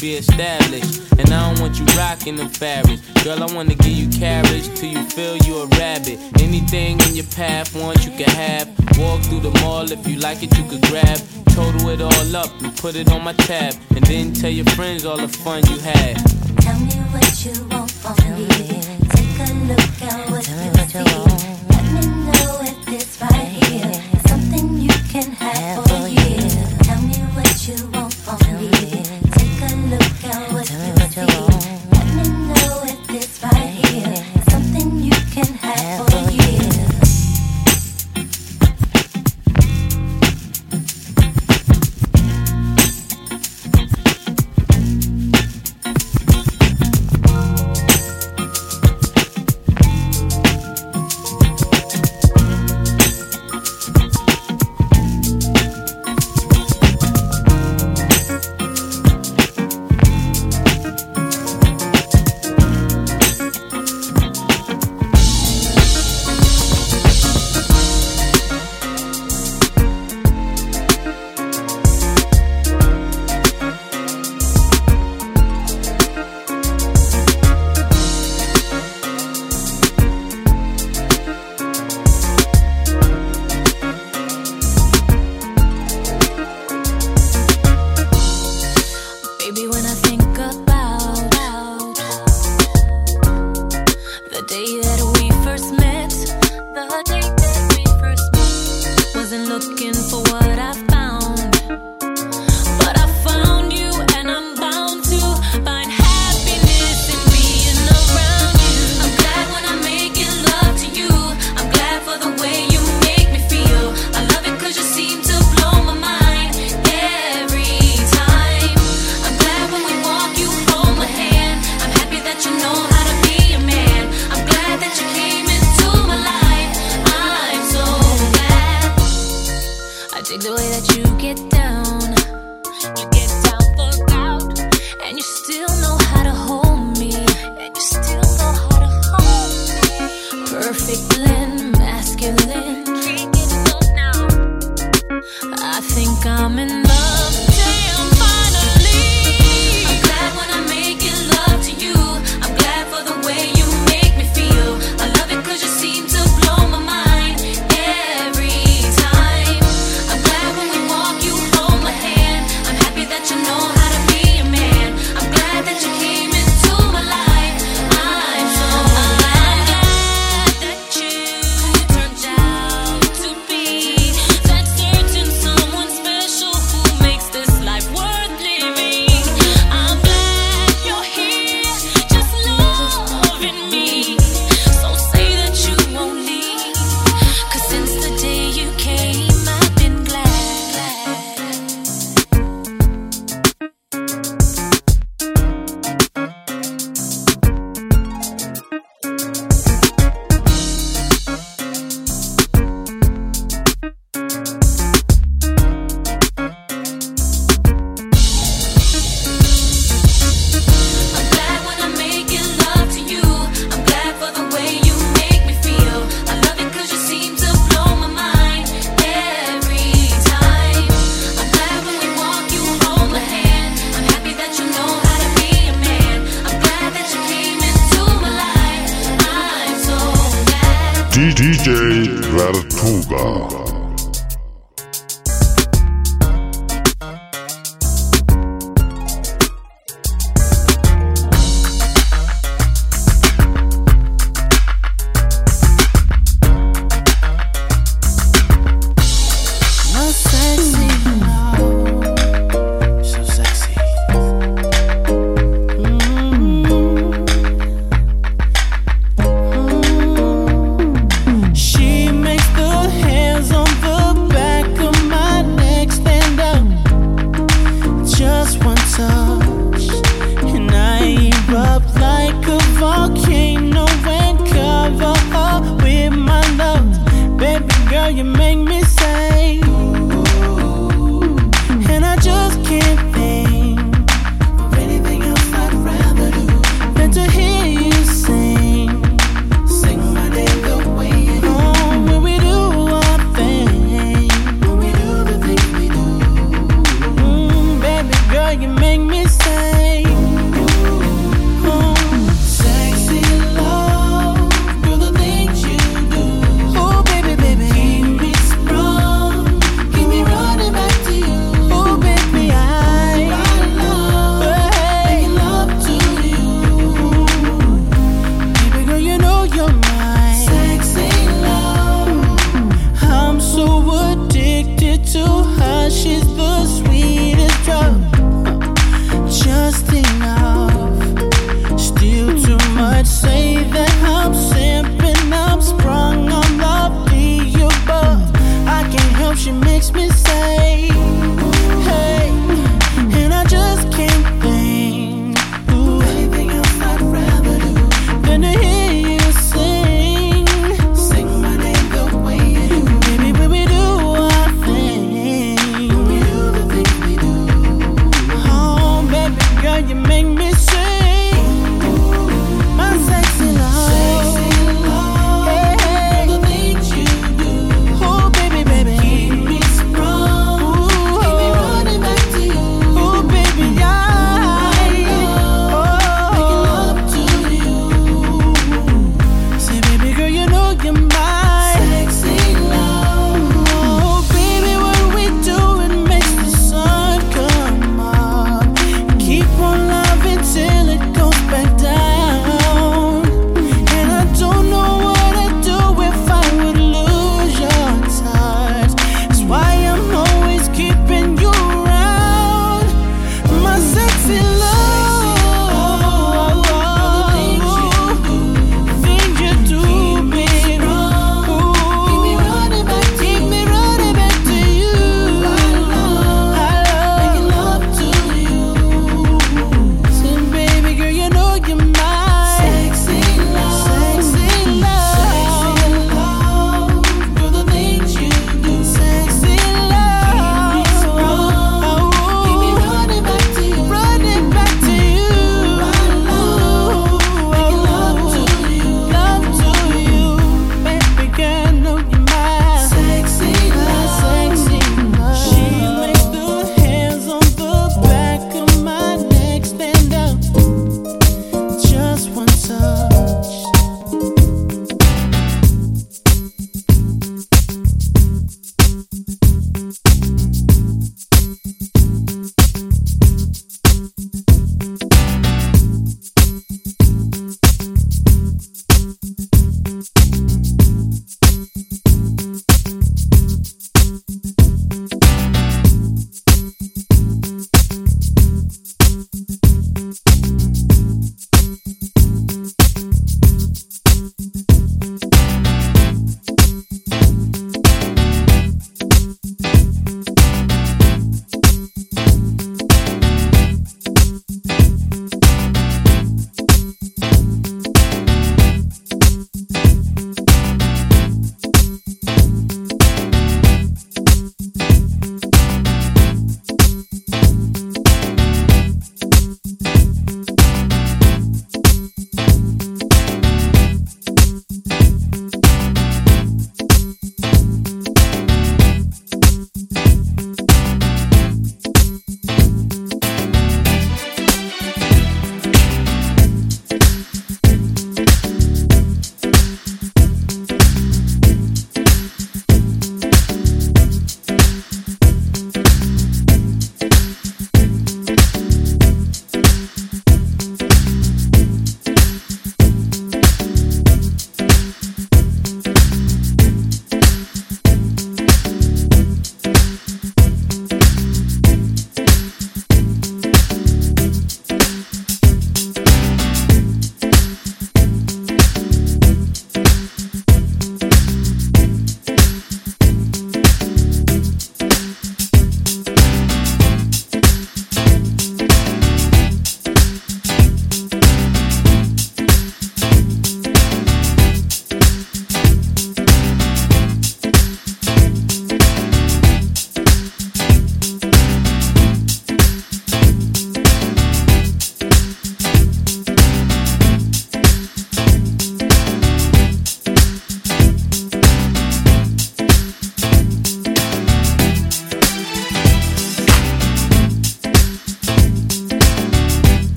be established. And I don't want you rocking the fabrics. Girl, I wanna give you carriage till you feel you a rabbit. Anything in your path, want you can have. Walk through the mall if you like it, you could grab. Total it all up and put it on my tab. And then tell your friends all the fun you had. Tell me what you want from me. Take a look at what tell you, what you want. say.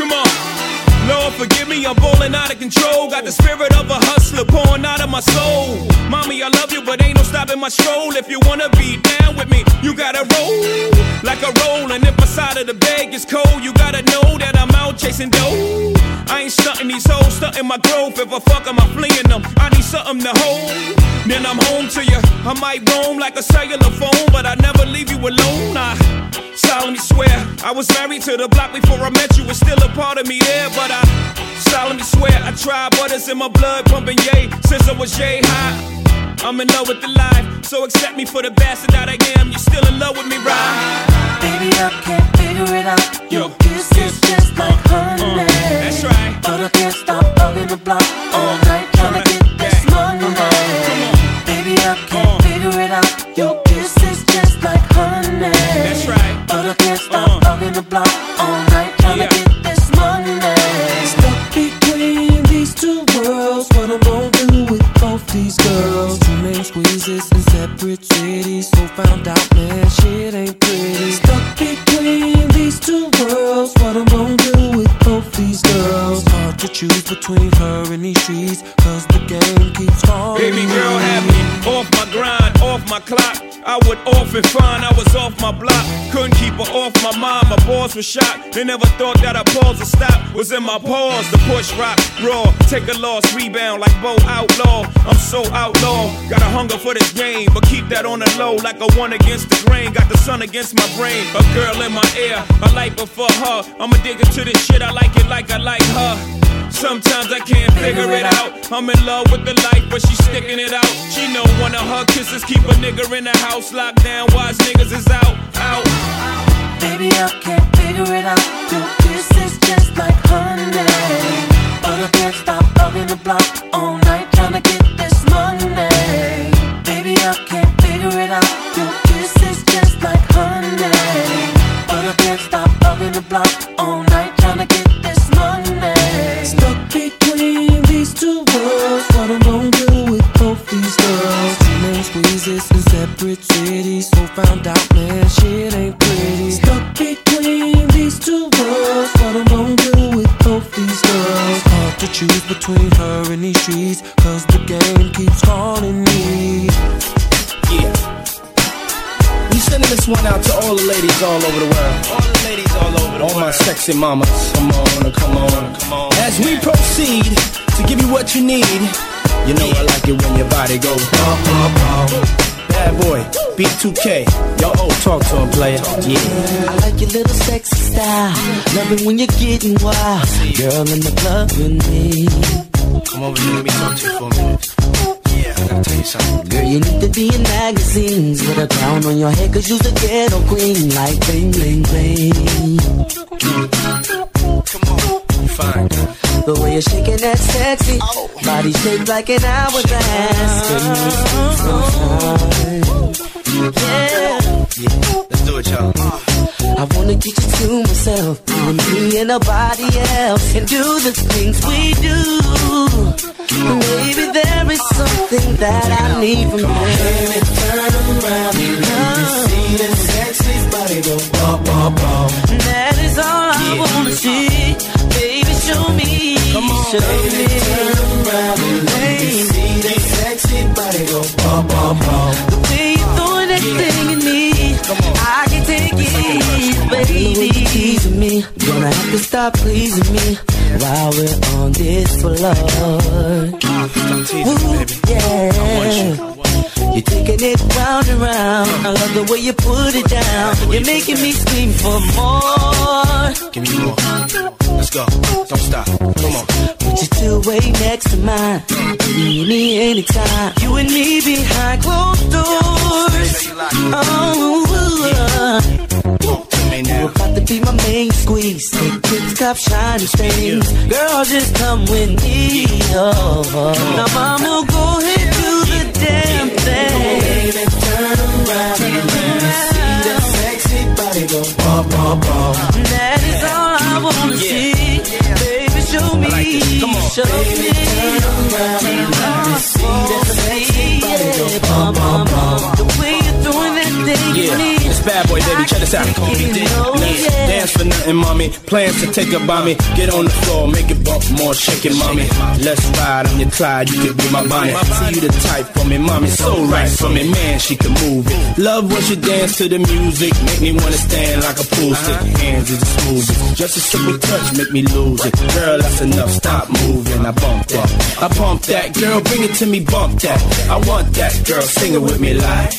Come on. Lord, forgive me, I'm ballin' out of control. Got the spirit of a hustler pouring out of my soul. Mommy, I love you, but ain't no stopping my stroll. If you wanna be down with me, you gotta roll like a roll. And if my side of the bag is cold, you gotta know that I'm out chasing dough. I ain't stunting these hoes, stunting my growth. If I fuck I'm fleeing them. I need something to hold. Then I'm home to you. I might roam like a cellular phone, but I never leave you alone. I solemnly swear I was married to the block before I met you. It's still a part of me there, but I solemnly swear I tried, but it's in my blood pumping yay since I was yay high. I'm in love with the life, so accept me for the bastard that I am. You still in love with me, right? Baby, I can't figure it out. Your kiss is just like uh, uh, honey. That's right. But I can't stop bugging the block cause the game keeps calling. Baby girl had me off my grind, off my clock. I would often find I was off my block. Couldn't keep her off my mind. My balls were shot. They never thought that a pause would stop. Was in my paws. The push rock raw. Take a loss, rebound like Bo Outlaw. I'm so outlaw. Got a hunger for this game, but keep that on the low like a one against the grain. Got the sun against my brain. A girl in my ear. I like before her. I'ma dig into this shit. I like it like I like her. Sometimes I can't figure it out. I'm in love with the life, but she's sticking it out. She know one of her kisses keep a nigga in the house locked down. Wise niggas is out, out. Baby, I can't figure it out. Your kiss is just like honey. But I can't stop bugging the block all night trying to get world. All my sexy mamas. Come on, come on, come on. As we proceed to give you what you need, you know I like it when your body goes bum, bum, bum. Bad boy, B2K. Yo, oh, talk to him, player. Yeah. I like your little sexy style. Love it when you're getting wild. Girl in the club with me. Come over here, let me talk to you for a minute. Girl, you need to be in magazines with a crown on your head, cause you're the ghetto queen, like bling, bling, bling. Come on, fine. The way you're shaking that sexy body shaped like an hourglass. Girl, you look so fine. Yeah. Yeah, let's do it, y'all. I wanna get you to myself, you and me and nobody else, and do the things we do. Maybe there is something that I need from you. Baby, turn around and see that sexy body go bum, bum, bum. That is all I wanna see. Baby, show me. Show baby, me. turn around and see that sexy body go bum, bum, bum. The way you throw that thing in me, I can take it, baby. Teasing me, gonna have to stop pleasing me while we're on this floor. Yeah. You're taking it round and round. I love the way you put it down. You're making me scream for more. Give me more. Let's go. Don't stop. Come on. Put your two way next to mine. You need me anytime. You and me behind closed doors. Oh, uh-uh. Talk to me you now. about to be my main squeeze. Take this stop shining things. Girl, just come with me. Oh, now, mama, go ahead, do the damn thing. Baby, turn around. Turn around. See that sexy body go bum, bum, bum. That is all baby. Check this out. Call me Dick. Yeah. Dance for nothing, mommy. Plans to take a by me. Get on the floor, make it bump more, shake it, mommy. Let's ride on your Clyde, you can be my Bonnie. See you the type for me, mommy. So right for me, man, she can move it. Love when she dance to the music. Make me wanna stand like a pool stick. Hands is the smoothest. Just a simple touch, make me lose it. Girl, that's enough. Stop moving. I bump that. I bump that. Girl, bring it to me, bump that. I want that. Girl, sing it with me like.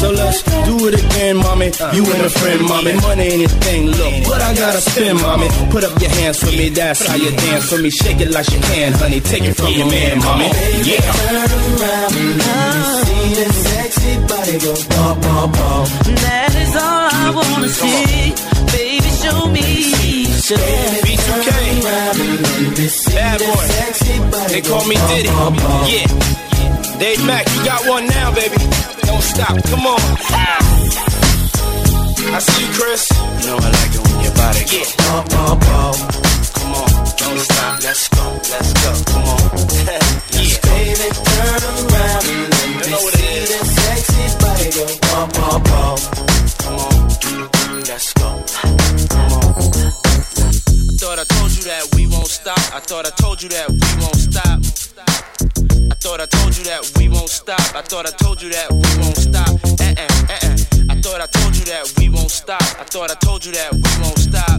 So let's do it again, mommy. You and a friend, mommy. Money ain't a thing, look. But I gotta spend, mommy. Put up your hands for me, that's how you dance for me. Shake it like you can, honey. Take it from your man, mommy. Yeah. Turn around and let me see that sexy body go bum, bum, bum. That is all I wanna see. Baby, show me. Show me. B2K. Bad boy. They call me Diddy. Yeah. Dave Mack, you got one now, baby. Don't stop. Come on. I see you, Chris. You know I like it when your body go bum, bum, bum. Come on. Don't stop. Let's go. Let's go. Come on. yeah. Baby, turn around and let me You know see that sexy body go bum, bum, bum. Come on. Let's go. Come on. Thought I told you that we won't stop. I thought I told you that we won't stop. I thought I told stop. I thought I told you that we won't stop. Uh uh uh uh. I thought I told you that we won't stop. I thought I told you that we won't stop.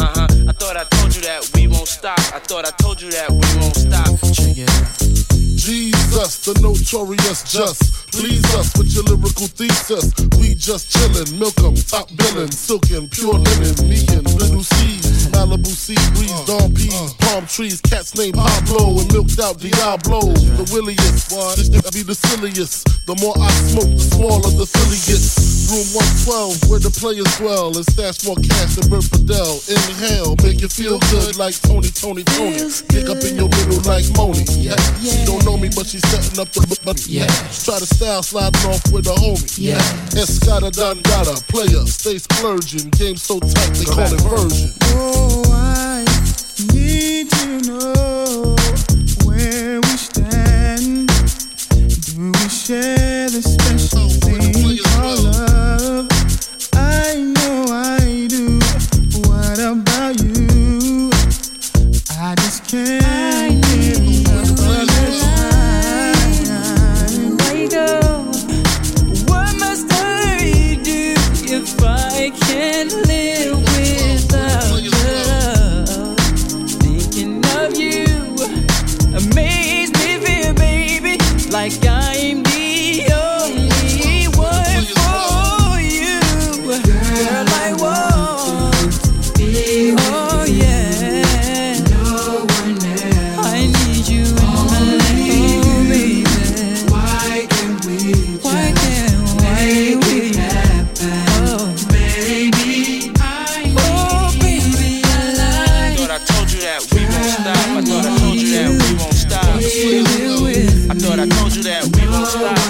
Uh huh. I thought I told you that we won't stop. I thought I told you that we won't stop. Check it out. Jesus, the notorious just. Please us with your lyrical thesis. We just chillin', milk 'em, top billin', silkin', pure linen, me and little Cease, Malibu sea breeze, uh, dawn peas, uh. palm trees, cats named Pablo and milked out Diablo. The williest, this nigga be the silliest. The more I smoke, the smaller the silly gets. Room 112, where the players dwell, and stash more cash than Bert Fidel. Inhale, make you feel good like Tony, Tony, Tony. Pick up in your middle like Moni. Yeah. She don't know me, but she's setting up the but yeah. Try to style sliding off with a homie. Yeah. Escada Dangada, player, stay splurging. Game so tight they call it version. Oh, I need to know stop.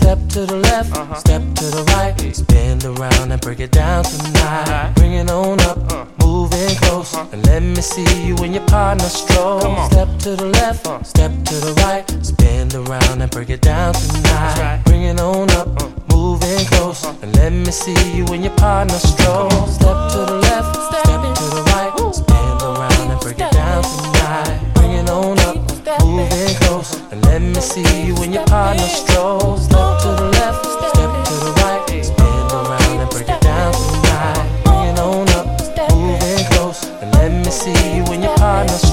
Step to the left, uh-huh. step to the right. Spin around and break it down tonight. Right. Bring it on up, uh. moving close. Uh-huh. And let me see you and your partner stroll. Step to the left, uh. step to the right. Spin around and break it down tonight. Right. Bring it on up. Uh. Moving close, uh-huh. and let me see you and your partner stroll. Step to the left, step, step to the right, spin around and break step it down tonight. Bring it on up, moving close close and let me see you when your partner strolls. Step to the left, step to the right, spin around and break it down tonight. Bringing on up, moving close and let me see you when your partner strolls.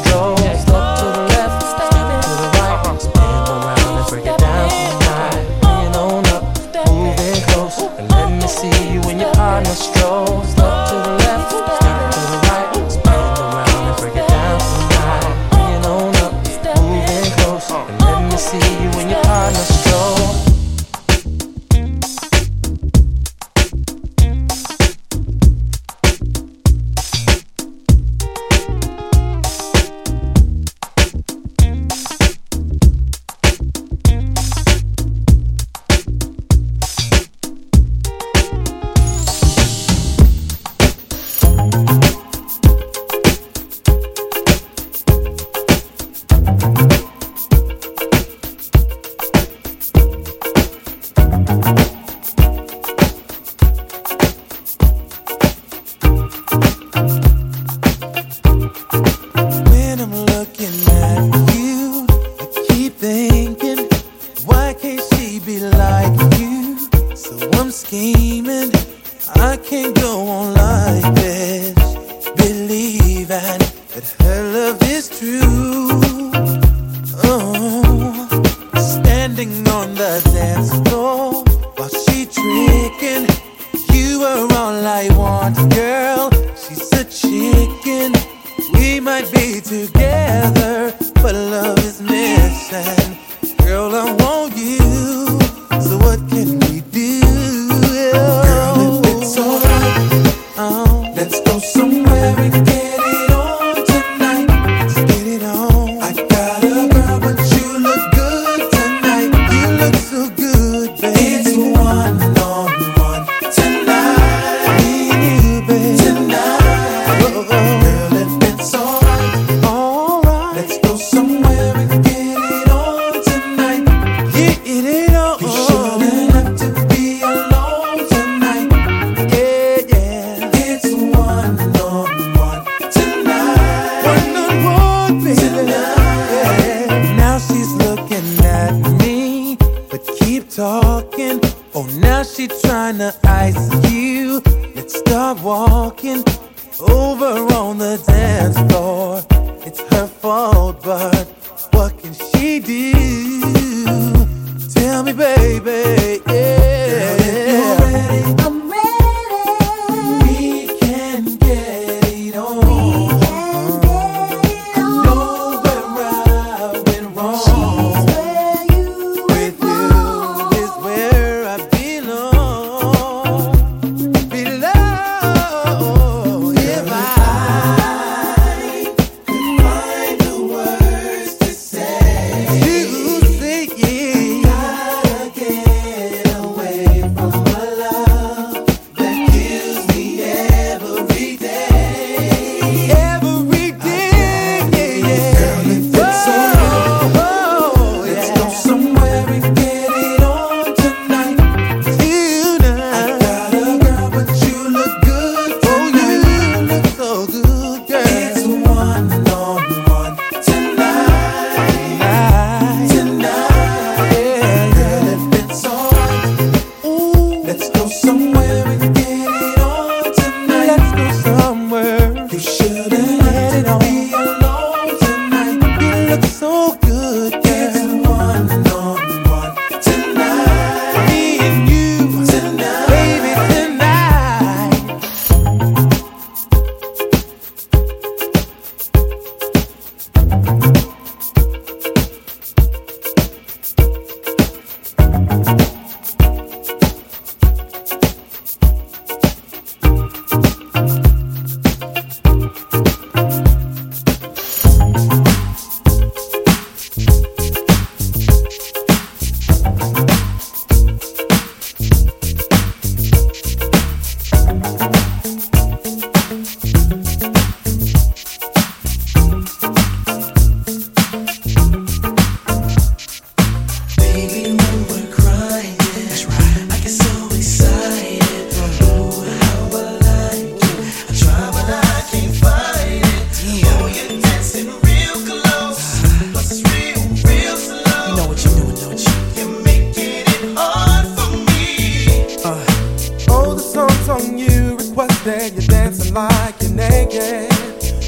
there, you're dancing like you're naked.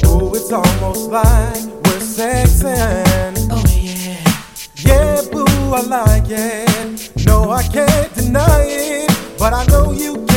Oh, it's almost like we're sexing. Oh, yeah. Yeah, boo, I like it. No, I can't deny it. But I know you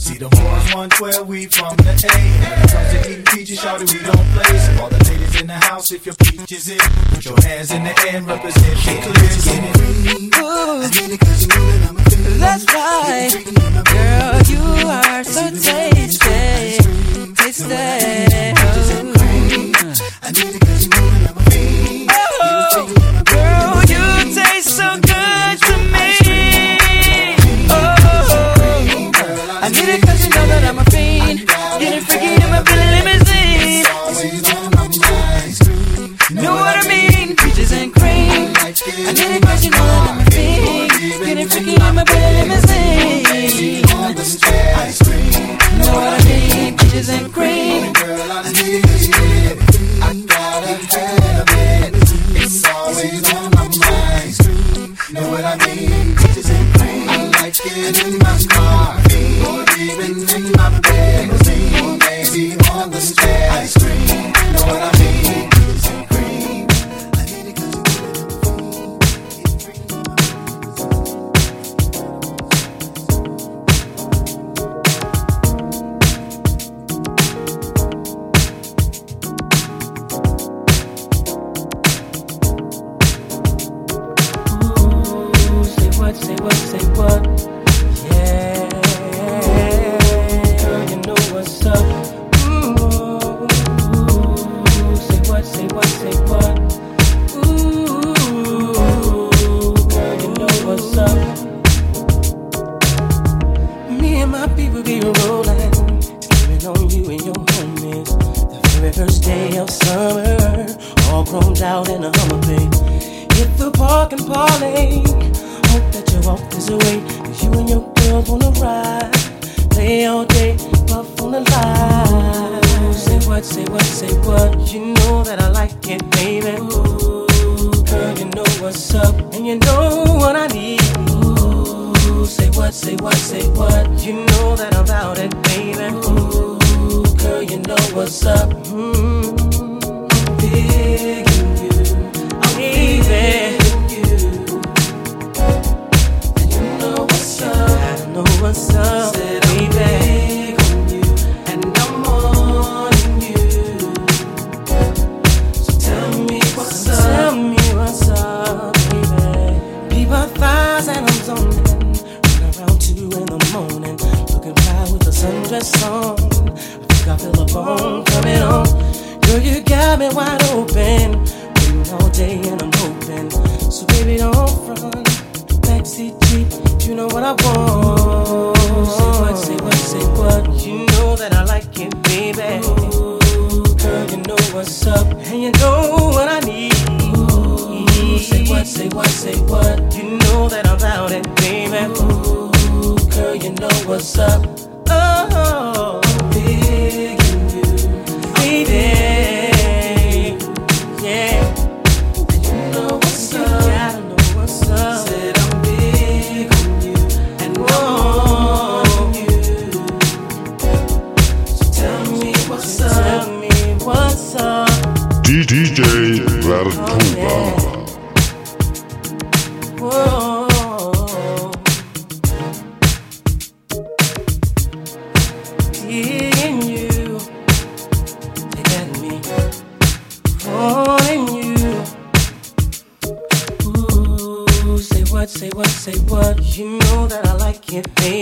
See the horns one where we from the A. When it comes to eating peaches, shawty, we don't play. So all the ladies in the house, if your peach is it, put your hands in the air and represent. Get clear, get it. Ooh, Ice cream.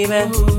Baby.